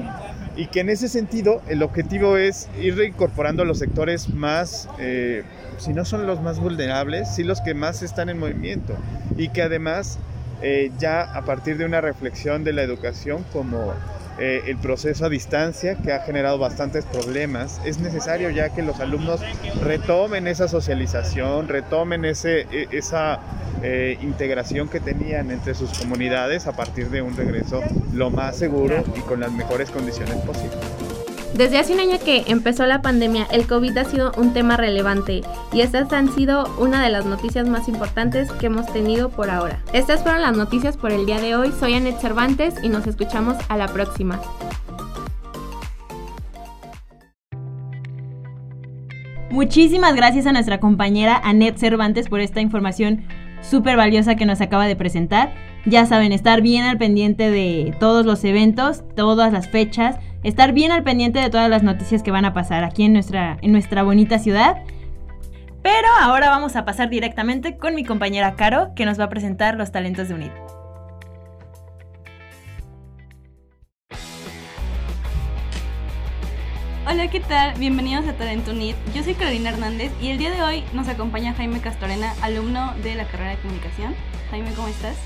Y que en ese sentido el objetivo es ir reincorporando a los sectores más, eh, si no son los más vulnerables, sí los que más están en movimiento. Y que además eh, ya a partir de una reflexión de la educación como eh, el proceso a distancia que ha generado bastantes problemas. Es necesario ya que los alumnos retomen esa socialización, retomen ese, e, esa eh, integración que tenían entre sus comunidades a partir de un regreso lo más seguro y con las mejores condiciones posibles. Desde hace un año que empezó la pandemia, el COVID ha sido un tema relevante y estas han sido una de las noticias más importantes que hemos tenido por ahora. Estas fueron las noticias por el día de hoy. Soy Anet Cervantes y nos escuchamos a la próxima. Muchísimas gracias a nuestra compañera Annette Cervantes por esta información súper valiosa que nos acaba de presentar. Ya saben, estar bien al pendiente de todos los eventos, todas las fechas, estar bien al pendiente de todas las noticias que van a pasar aquí en nuestra, en nuestra bonita ciudad. Pero ahora vamos a pasar directamente con mi compañera Caro, que nos va a presentar los talentos de UNID. Hola, ¿qué tal? Bienvenidos a Talento UNID. Yo soy Carolina Hernández y el día de hoy nos acompaña Jaime Castorena, alumno de la carrera de comunicación. Jaime, ¿cómo estás?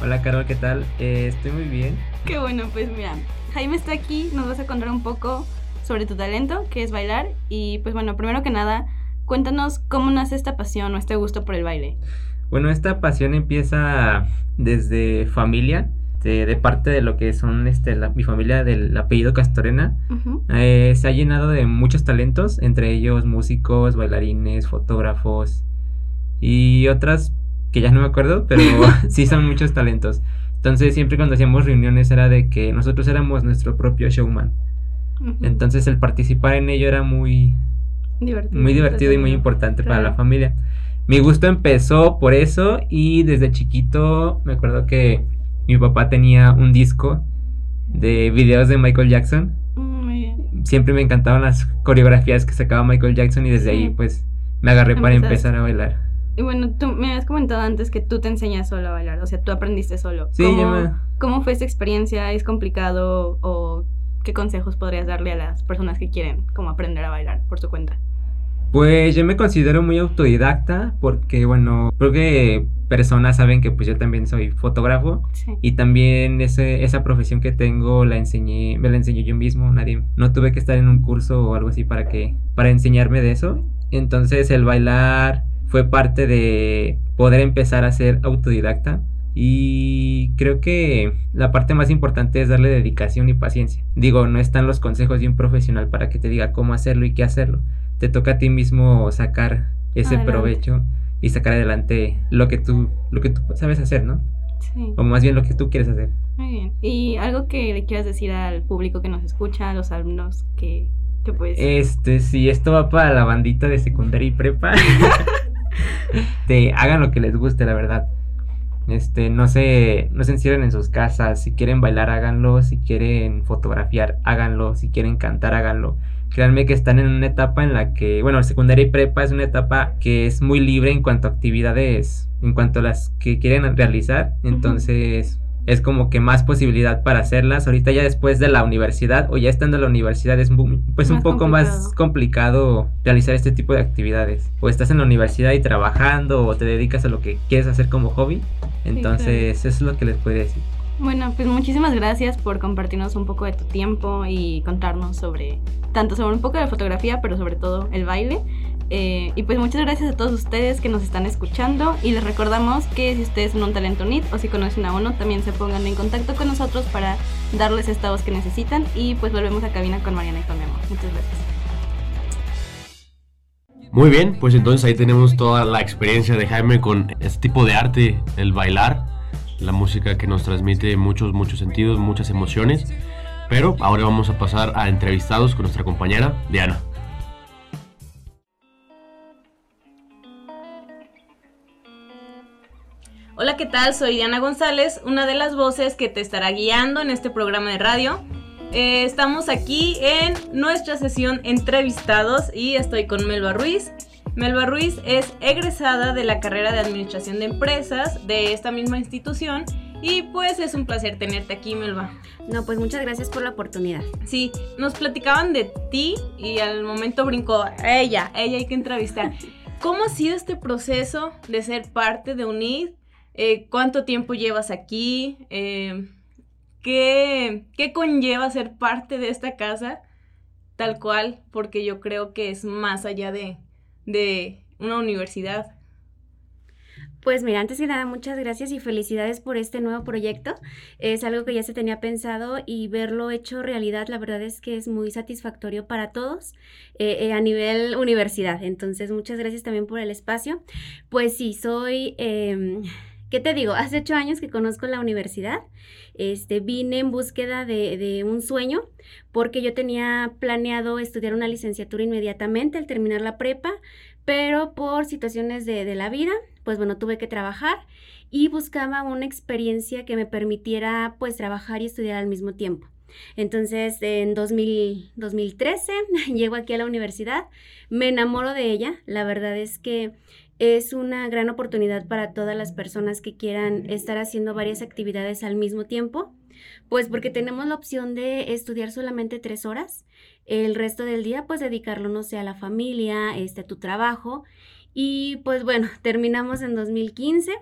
Hola Carol, ¿qué tal? Eh, estoy muy bien. Qué bueno, pues mira, Jaime está aquí, nos vas a contar un poco sobre tu talento, que es bailar. Y pues bueno, primero que nada, cuéntanos cómo nace esta pasión o este gusto por el baile. Bueno, esta pasión empieza desde familia, de, parte de lo que son este, mi familia del apellido Castorena. Eh, se ha llenado de muchos talentos, entre ellos músicos, bailarines, fotógrafos y otras que ya no me acuerdo, pero sí son muchos talentos. Entonces siempre cuando hacíamos reuniones era de que nosotros éramos nuestro propio showman. Entonces el participar en ello era muy divertido, muy divertido y muy importante para la familia. Mi gusto empezó por eso y desde chiquito me acuerdo que mi papá tenía un disco de videos de Michael Jackson. Mm, siempre me encantaban las coreografías que sacaba Michael Jackson y desde ahí pues me agarré para empezar a bailar. Y bueno, tú me has comentado antes que tú te enseñas solo a bailar, o sea, tú aprendiste solo. Sí, ¿Cómo, ¿Cómo fue esa experiencia? ¿Es complicado o qué consejos podrías darle a las personas que quieren como aprender a bailar por su cuenta? Pues yo me considero muy autodidacta porque, bueno, creo que personas saben que pues yo también soy fotógrafo y también ese, esa profesión que tengo la enseñé, me la enseñé yo mismo, nadie, no tuve que estar en un curso o algo así para que, para enseñarme de eso. Entonces el bailar fue parte de poder empezar a ser autodidacta. Y creo que la parte más importante es darle dedicación y paciencia. Digo, no están los consejos de un profesional para que te diga cómo hacerlo y qué hacerlo. Te toca a ti mismo sacar ese provecho y sacar adelante lo que tú lo que tú sabes hacer, ¿no? Sí. O más bien lo que tú quieres hacer. Muy bien. ¿Y algo que le quieras decir al público que nos escucha, a los alumnos que, que puedes? Este, sí, esto va para la bandita de secundaria y prepa. hagan lo que les guste, la verdad. Este, no se, no se encierren en sus casas. Si quieren bailar, háganlo. Si quieren fotografiar, háganlo. Si quieren cantar, háganlo. Créanme que están en una etapa en la que, bueno, secundaria y prepa es una etapa que es muy libre en cuanto a actividades, en cuanto a las que quieren realizar. Entonces, es como que más posibilidad para hacerlas. Ahorita ya después de la universidad o ya estando en la universidad es pues un poco más complicado realizar este tipo de actividades. O estás en la universidad y trabajando o te dedicas a lo que quieres hacer como hobby. Entonces eso es lo que les puedo decir. Bueno, pues muchísimas gracias por compartirnos un poco de tu tiempo y contarnos sobre, tanto sobre un poco de fotografía, pero sobre todo el baile. Eh, y pues muchas gracias a todos ustedes que nos están escuchando y les recordamos que si ustedes son un talento NIT o si conocen a uno, también se pongan en contacto con nosotros para darles esta voz que necesitan y pues volvemos a cabina con Mariana y con Memo. Muchas gracias. Muy bien, pues entonces ahí tenemos toda la experiencia de Jaime con este tipo de arte, el bailar, la música que nos transmite muchos, muchos sentidos, muchas emociones. Pero ahora vamos a pasar a entrevistados con nuestra compañera Diana. Hola, ¿qué tal? Soy Diana González, una de las voces que te estará guiando en este programa de radio. Eh, estamos aquí en nuestra sesión entrevistados y estoy con Melba Ruiz. Melba Ruiz es egresada de la carrera de Administración de Empresas de esta misma institución y pues es un placer tenerte aquí, Melba. No, pues muchas gracias por la oportunidad. Sí, nos platicaban de ti y al momento brincó ella, ella hay que entrevistar. ¿Cómo ha sido este proceso de ser parte de UNID eh, cuánto tiempo llevas aquí, eh, ¿qué, conlleva ser parte de esta casa tal cual, porque yo creo que es más allá de, de una universidad. Pues mira, antes que nada, muchas gracias y felicidades por este nuevo proyecto. Es algo que ya se tenía pensado y verlo hecho realidad, la verdad es que es muy satisfactorio para todos eh, a nivel universidad. Entonces, muchas gracias también por el espacio. Pues sí, soy... Em, ¿Qué te digo? Hace ocho años que conozco la universidad. Este, vine en búsqueda de, un sueño porque yo tenía planeado estudiar una licenciatura inmediatamente al terminar la prepa, pero por situaciones de, de la vida, pues bueno, tuve que trabajar y buscaba una experiencia que me permitiera pues trabajar y estudiar al mismo tiempo. Entonces, en 2013 llego aquí a la universidad, me enamoro de ella, la verdad es que es una gran oportunidad para todas las personas que quieran estar haciendo varias actividades al mismo tiempo, pues porque tenemos la opción de estudiar solamente tres horas, el resto del día pues dedicarlo, no sé, a la familia, este, a tu trabajo, y pues bueno, terminamos en 2015,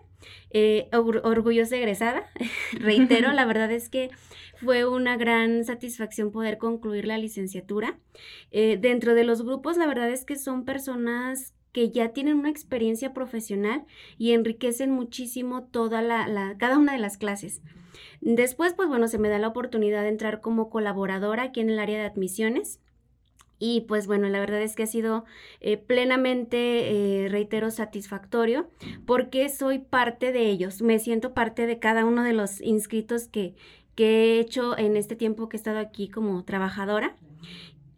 eh, orgullosa egresada, reitero, la verdad es que fue una gran satisfacción poder concluir la licenciatura. Eh, dentro de los grupos, la verdad es que son personas que ya tienen una experiencia profesional y enriquecen muchísimo toda la, cada una de las clases. Después, pues bueno, se me da la oportunidad de entrar como colaboradora aquí en el área de admisiones. Y pues bueno, la verdad es que ha sido eh, plenamente, eh, reitero, satisfactorio porque soy parte de ellos, me siento parte de cada uno de los inscritos que, que he hecho en este tiempo que he estado aquí como trabajadora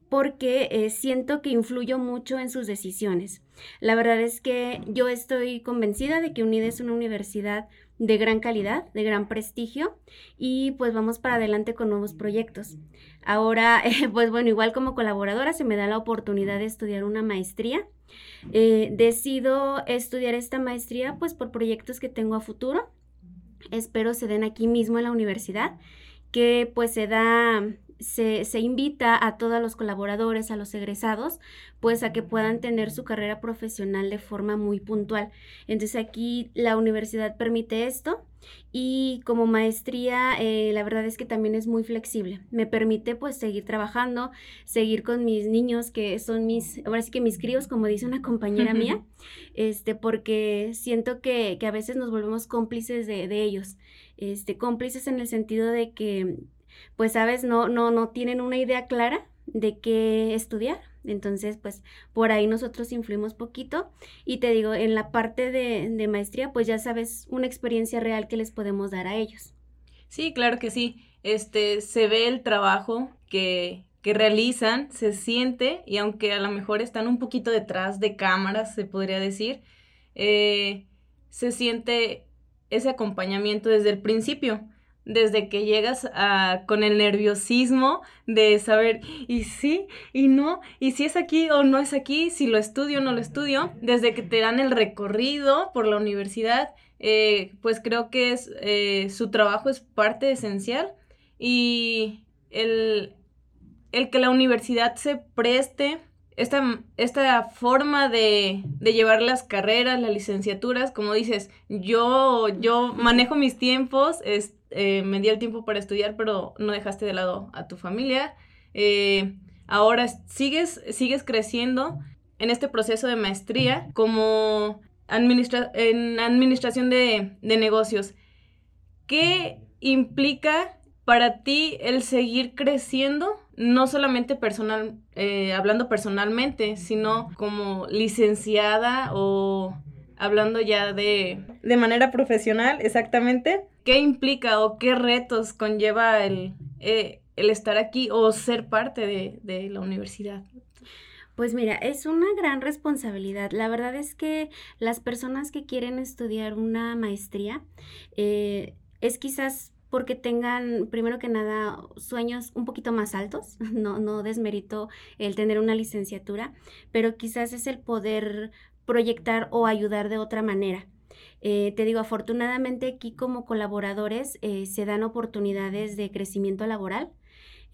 porque eh, siento que influyo mucho en sus decisiones. La verdad es que yo estoy convencida de que UNID es una universidad de gran calidad, de gran prestigio y pues vamos para adelante con nuevos proyectos. Ahora, pues bueno, igual como colaboradora se me da la oportunidad de estudiar una maestría. Eh, decido estudiar esta maestría pues por proyectos que tengo a futuro. Espero se den aquí mismo en la universidad, que pues se da se, se, invita a todos los colaboradores, a los egresados, pues a que puedan tener su carrera profesional de forma muy puntual. Entonces aquí la universidad permite esto y como maestría eh, la verdad es que también es muy flexible. Me permite pues seguir trabajando, seguir con mis niños que son mis, ahora sí que mis críos, como dice una compañera mía, este, porque siento que, que, a veces nos volvemos cómplices de, de ellos. Este, cómplices en el sentido de que pues sabes, no, no, no tienen una idea clara de qué estudiar. Entonces, pues por ahí nosotros influimos poquito y te digo, en la parte de, de maestría, pues ya sabes una experiencia real que les podemos dar a ellos. Sí, claro que sí. Este, se ve el trabajo que, que realizan, se siente, y aunque a lo mejor están un poquito detrás de cámaras, se podría decir, eh, se siente ese acompañamiento desde el principio desde que llegas a, con el nerviosismo de saber, y sí, y no, y si es aquí o no es aquí, si lo estudio o no lo estudio, desde que te dan el recorrido por la universidad, eh, pues creo que es, eh, su trabajo es parte esencial y el, el que la universidad se preste esta, esta forma de, de, llevar las carreras, las licenciaturas, como dices, yo, yo manejo mis tiempos, eh, me di el tiempo para estudiar, pero no dejaste de lado a tu familia. Eh, ahora sigues, sigues creciendo en este proceso de maestría como en administración de, de negocios. ¿Qué implica para ti el seguir creciendo, no solamente personal, eh, hablando personalmente, sino como licenciada o hablando ya de, de manera profesional, exactamente, ¿qué implica o qué retos conlleva el, eh, el estar aquí o ser parte de, de la universidad? Pues mira, es una gran responsabilidad. La verdad es que las personas que quieren estudiar una maestría eh, es quizás porque tengan, primero que nada, sueños un poquito más altos. No, no desmerito el tener una licenciatura, pero quizás es el poder proyectar o ayudar de otra manera. Eh, te digo, afortunadamente aquí como colaboradores eh, se dan oportunidades de crecimiento laboral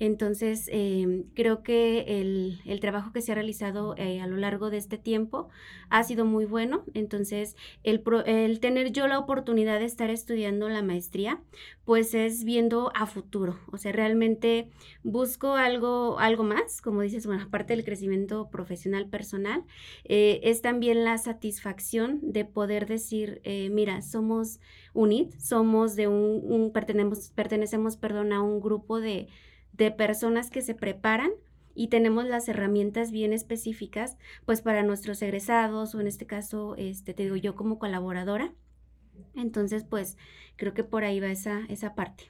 entonces, em, creo que el, el, trabajo que se ha realizado eh, a lo largo de este tiempo ha sido muy bueno. Entonces, el, el, tener yo la oportunidad de estar estudiando la maestría, pues es viendo a futuro. O sea, realmente busco algo, algo más, como dices, bueno, aparte del crecimiento profesional personal, eh, es también la satisfacción de poder decir, eh, mira, somos UNIT, somos de un, un pertenecemos, pertenecemos, perdón, a un grupo de de personas que se preparan y tenemos las herramientas bien específicas, pues para nuestros egresados o en este caso, este, te digo yo como colaboradora, Entonces, pues creo que por ahí va esa, esa parte.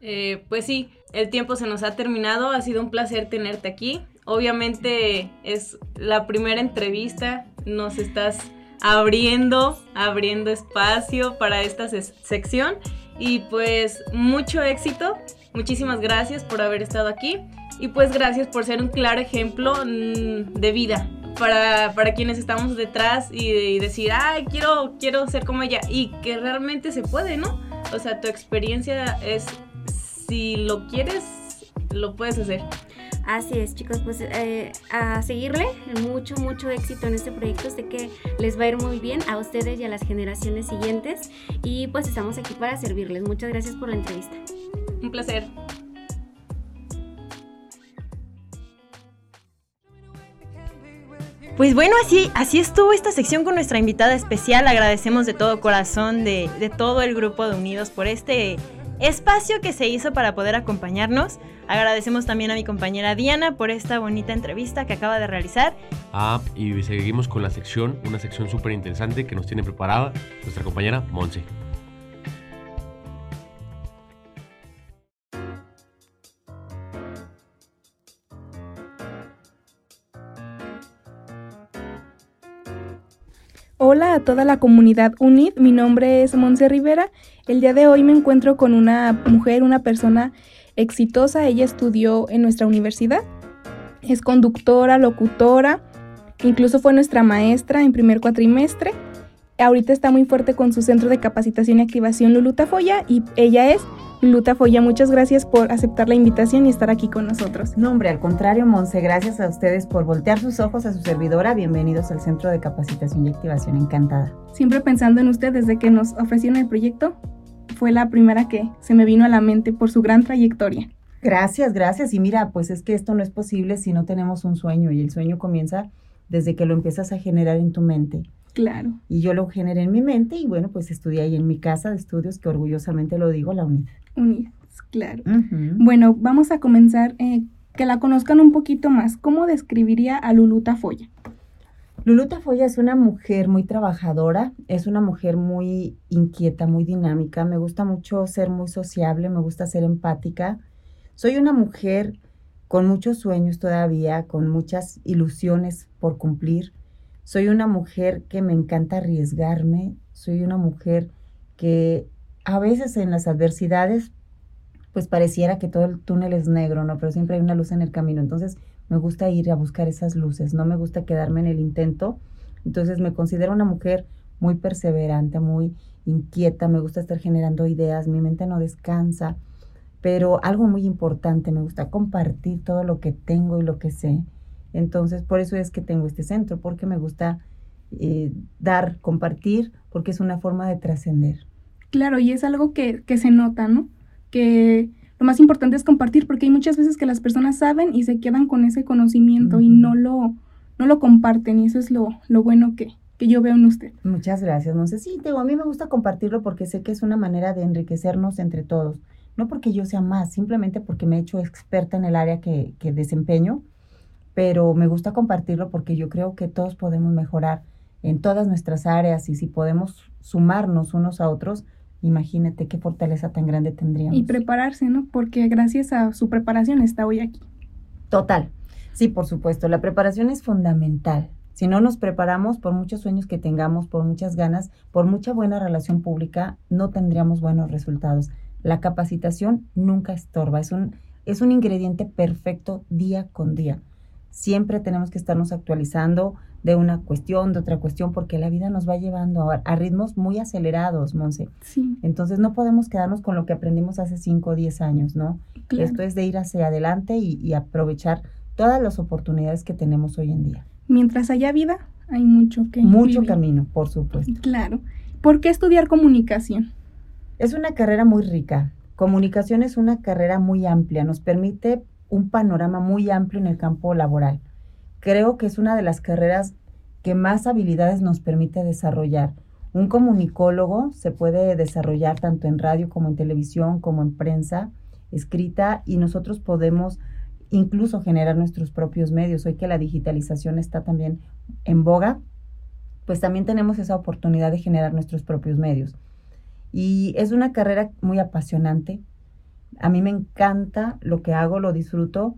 Eh, pues sí, el tiempo se nos ha terminado, ha sido un placer tenerte aquí. Obviamente es la primera entrevista, nos estás abriendo, abriendo espacio para esta sección y pues mucho éxito. Muchísimas gracias por haber estado aquí y pues gracias por ser un claro ejemplo mm, de vida para, quienes estamos detrás y, decir, ay, quiero, quiero ser como ella y que realmente se puede, ¿no? O sea, tu experiencia es, si lo quieres, lo puedes hacer. Así es, chicos, pues eh, a seguirle, mucho, mucho éxito en este proyecto. Sé que les va a ir muy bien a ustedes y a las generaciones siguientes. Y pues estamos aquí para servirles. Muchas gracias por la entrevista. Un placer. Pues bueno, así, así estuvo esta sección con nuestra invitada especial. Agradecemos de todo corazón de, de todo el grupo de Unidos por este espacio que se hizo para poder acompañarnos. Agradecemos también a mi compañera Diana por esta bonita entrevista que acaba de realizar. Ah, y seguimos con la sección, una sección súper interesante que nos tiene preparada nuestra compañera Monse. A toda la comunidad UNID, mi nombre es Monse Rivera. El día de hoy me encuentro con una mujer, una persona exitosa. Ella estudió en nuestra universidad, es conductora, locutora, incluso fue nuestra maestra en primer cuatrimestre. Ahorita está muy fuerte con su centro de capacitación y activación Luluta Foya y ella es Luluta Foya. Muchas gracias por aceptar la invitación y estar aquí con nosotros. No, hombre, al contrario, Monse, gracias a ustedes por voltear sus ojos a su servidora. Bienvenidos al centro de capacitación y activación. Encantada. Siempre pensando en usted desde que nos ofrecieron el proyecto, fue la primera que se me vino a la mente por su gran trayectoria. Gracias, gracias. Y mira, pues es que esto no es posible si no tenemos un sueño y el sueño comienza desde que lo empiezas a generar en tu mente. Claro. Y yo lo generé en mi mente y bueno, pues estudié ahí en mi casa de estudios, que orgullosamente lo digo, la UNID. UNID, claro. Bueno, vamos a comenzar, eh, que la conozcan un poquito más. ¿Cómo describiría a Luluta Foya? Luluta Foya es una mujer muy trabajadora, es una mujer muy inquieta, muy dinámica, me gusta mucho ser muy sociable, me gusta ser empática. Soy una mujer con muchos sueños todavía, con muchas ilusiones por cumplir. Soy una mujer que me encanta arriesgarme, soy una mujer que a veces en las adversidades pues pareciera que todo el túnel es negro, ¿no? Pero siempre hay una luz en el camino. Entonces, me gusta ir a buscar esas luces, no me gusta quedarme en el intento. Entonces me considero una mujer muy perseverante, muy inquieta, me gusta estar generando ideas, mi mente no descansa, pero algo muy importante, me gusta compartir todo lo que tengo y lo que sé. Entonces, por eso es que tengo este centro, porque me gusta eh, dar, compartir, porque es una forma de trascender. Claro, y es algo que, que se nota, ¿no? Que lo más importante es compartir porque hay muchas veces que las personas saben y se quedan con ese conocimiento y no lo, no lo comparten y eso es lo, lo bueno que, que yo veo en usted. Muchas gracias, no sé, sí, digo, a mí me gusta compartirlo porque sé que es una manera de enriquecernos entre todos, no porque yo sea más, simplemente porque me he hecho experta en el área que, que desempeño, pero me gusta compartirlo porque yo creo que todos podemos mejorar en todas nuestras áreas y si podemos sumarnos unos a otros, Imagínate qué fortaleza tan grande tendríamos. Y prepararse, ¿no? Porque gracias a su preparación está hoy aquí. Total. Sí, por supuesto. La preparación es fundamental. Si no nos preparamos, por muchos sueños que tengamos, por muchas ganas, por mucha buena relación pública, no tendríamos buenos resultados. La capacitación nunca estorba. Es un, es un ingrediente perfecto día con día. Siempre tenemos que estarnos actualizando, de una cuestión, de otra cuestión, porque la vida nos va llevando a, ritmos muy acelerados, Monse. Sí. Entonces no podemos quedarnos con lo que aprendimos hace 5 o 10 años, ¿no? Esto es de ir hacia adelante y, aprovechar todas las oportunidades que tenemos hoy en día. Mientras haya vida, hay mucho que Mucho camino, por supuesto. Claro. ¿Por qué estudiar comunicación? Es una carrera muy rica. Comunicación es una carrera muy amplia, nos permite un panorama muy amplio en el campo laboral creo que es una de las carreras que más habilidades nos permite desarrollar. Un comunicólogo se puede desarrollar tanto en radio como en televisión, como en prensa escrita y nosotros podemos incluso generar nuestros propios medios. Hoy que la digitalización está también en boga, pues también tenemos esa oportunidad de generar nuestros propios medios. Y es una carrera muy apasionante. A mí me encanta lo que hago, lo disfruto.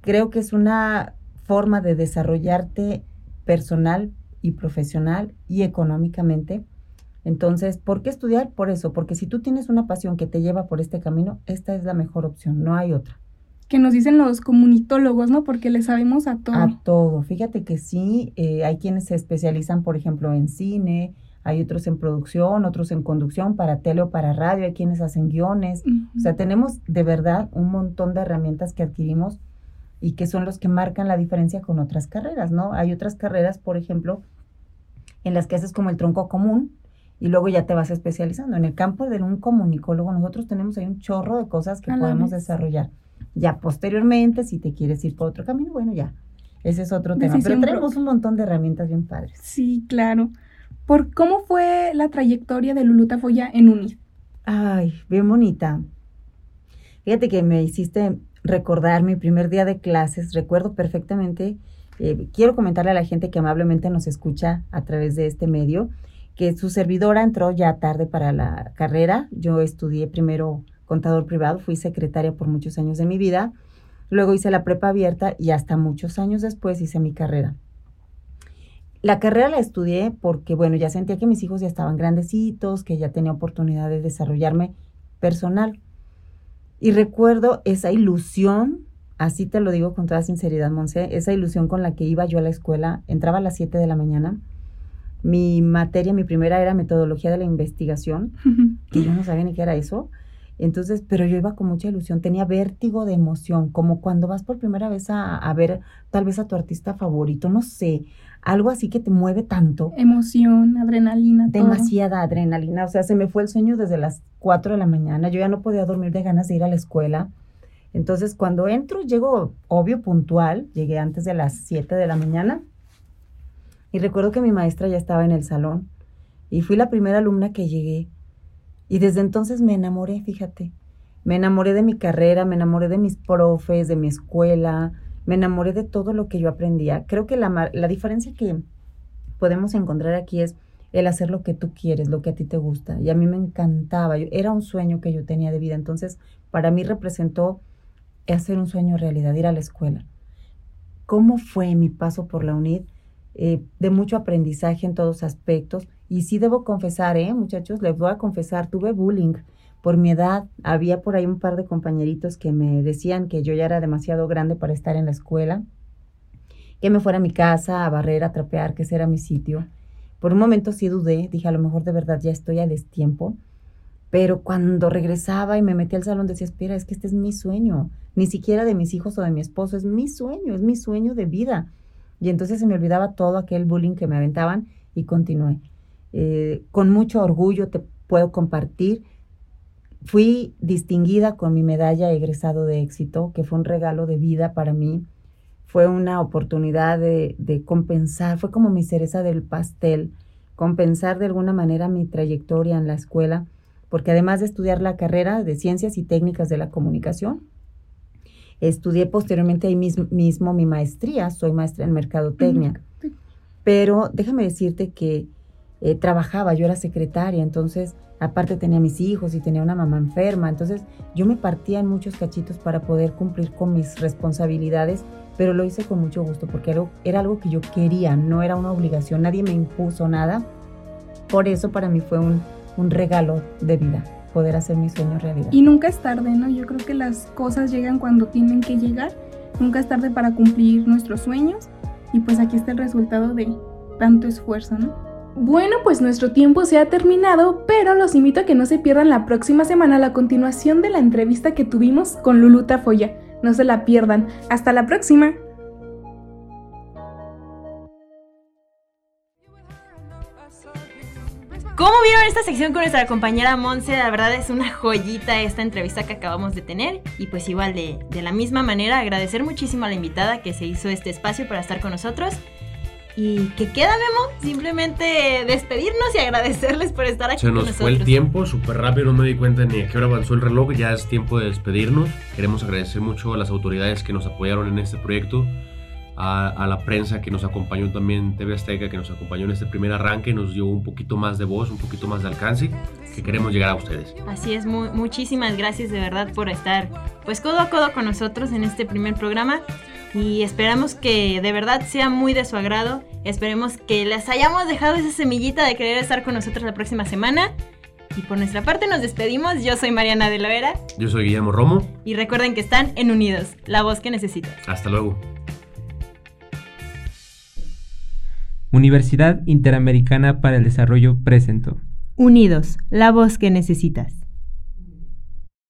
Creo que es una forma de desarrollarte personal y profesional y económicamente. Entonces, ¿por qué estudiar? Por eso, porque si tú tienes una pasión que te lleva por este camino, esta es la mejor opción, no hay otra. Que nos dicen los comunitólogos, ¿no? Porque le sabemos a todo. A todo. Fíjate que sí, eh, hay quienes se especializan, por ejemplo, en cine, hay otros en producción, otros en conducción para tele o para radio, hay quienes hacen guiones. O sea, tenemos de verdad un montón de herramientas que adquirimos y que son los que marcan la diferencia con otras carreras, ¿no? Hay otras carreras, por ejemplo, en las que haces como el tronco común y luego ya te vas especializando. En el campo de un comunicólogo nosotros tenemos ahí un chorro de cosas que podemos desarrollar. Ya posteriormente, si te quieres ir por otro camino, bueno, ya, ese es otro tema. Pero tenemos un montón de herramientas bien padres. Sí, claro. ¿Por cómo fue la trayectoria de Luluta Foya en UNID? Ay, bien bonita. Fíjate que me hiciste recordar mi primer día de clases. Recuerdo perfectamente, eh, quiero comentarle a la gente que amablemente nos escucha a través de este medio, que su servidora entró ya tarde para la carrera. Yo estudié primero contador privado, fui secretaria por muchos años de mi vida. Luego hice la prepa abierta y hasta muchos años después hice mi carrera. La carrera la estudié porque, bueno, ya sentía que mis hijos ya estaban grandecitos, que ya tenía oportunidad de desarrollarme personal. Y recuerdo esa ilusión, así te lo digo con toda sinceridad, Monse, esa ilusión con la que iba yo a la escuela, entraba a las 7 de la mañana. Mi materia, mi primera era metodología de la investigación, que yo no sabía ni qué era eso. Entonces, pero yo iba con mucha ilusión, tenía vértigo de emoción, como cuando vas por primera vez a, a, ver tal vez a tu artista favorito, no sé, algo así que te mueve tanto. Emoción, adrenalina. Demasiada adrenalina, o sea, se me fue el sueño desde las 4 de la mañana, yo ya no podía dormir de ganas de ir a la escuela. Entonces, cuando entro, llego, obvio, puntual, llegué antes de las 7 de la mañana y recuerdo que mi maestra ya estaba en el salón y fui la primera alumna que llegué. Y desde entonces me enamoré, fíjate. Me enamoré de mi carrera, me enamoré de mis profes, de mi escuela, me enamoré de todo lo que yo aprendía. Creo que la, la diferencia que podemos encontrar aquí es el hacer lo que tú quieres, lo que a ti te gusta. Y a mí me encantaba, era un sueño que yo tenía de vida. Entonces, para mí representó hacer un sueño realidad, ir a la escuela. ¿Cómo fue mi paso por la UNID? Eh, de mucho aprendizaje en todos aspectos. Y sí debo confesar, ¿eh, muchachos? Les voy a confesar, tuve bullying por mi edad. Había por ahí un par de compañeritos que me decían que yo ya era demasiado grande para estar en la escuela, que me fuera a mi casa a barrer, a trapear, que ese era mi sitio. Por un momento sí dudé, dije a lo mejor de verdad ya estoy a destiempo, pero cuando regresaba y me metí al salón decía, espera, es que este es mi sueño, ni siquiera de mis hijos o de mi esposo, es mi sueño, es mi sueño de vida. Y entonces se me olvidaba todo aquel bullying que me aventaban y continué. Eh, con mucho orgullo te puedo compartir. Fui distinguida con mi medalla egresado de éxito, que fue un regalo de vida para mí. Fue una oportunidad de, de compensar, fue como mi cereza del pastel, compensar de alguna manera mi trayectoria en la escuela, porque además de estudiar la carrera de Ciencias y Técnicas de la Comunicación, Estudié posteriormente ahí mismo, mismo mi maestría, soy maestra en mercadotecnia. Pero déjame decirte que eh, trabajaba, yo era secretaria, entonces aparte tenía mis hijos y tenía una mamá enferma, entonces yo me partía en muchos cachitos para poder cumplir con mis responsabilidades, pero lo hice con mucho gusto porque era, algo que yo quería, no era una obligación, nadie me impuso nada. Por eso para mí fue un, un regalo de vida poder hacer mi sueño realidad. Y nunca es tarde, ¿no? Yo creo que las cosas llegan cuando tienen que llegar. Nunca es tarde para cumplir nuestros sueños. Y pues aquí está el resultado de tanto esfuerzo, ¿no? Bueno, pues nuestro tiempo se ha terminado, pero los invito a que no se pierdan la próxima semana la continuación de la entrevista que tuvimos con Luluta Foya. No se la pierdan. Hasta la próxima. ¿Cómo vieron esta sección con nuestra compañera Monse? La verdad es una joyita esta entrevista que acabamos de tener. Y pues igual de, de, la misma manera agradecer muchísimo a la invitada que se hizo este espacio para estar con nosotros. ¿Y qué queda, Memo? Simplemente despedirnos y agradecerles por estar aquí Se nos fue el tiempo súper rápido, no me di cuenta ni a qué hora avanzó el reloj, ya es tiempo de despedirnos. Queremos agradecer mucho a las autoridades que nos apoyaron en este proyecto, a, a, la prensa que nos acompañó también, TV Azteca, que nos acompañó en este primer arranque, nos dio un poquito más de voz, un poquito más de alcance, que queremos llegar a ustedes. Así es, muy, muchísimas gracias de verdad por estar pues codo a codo con nosotros en este primer programa y esperamos que de verdad sea muy de su agrado. Esperemos que les hayamos dejado esa semillita de querer estar con nosotros la próxima semana. Y por nuestra parte nos despedimos. Yo soy Mariana de la Vera. Yo soy Guillermo Romo. Y recuerden que están en Unidos, la voz que necesitas. Hasta luego. Universidad Interamericana para el Desarrollo presentó. Unidos, la voz que necesitas.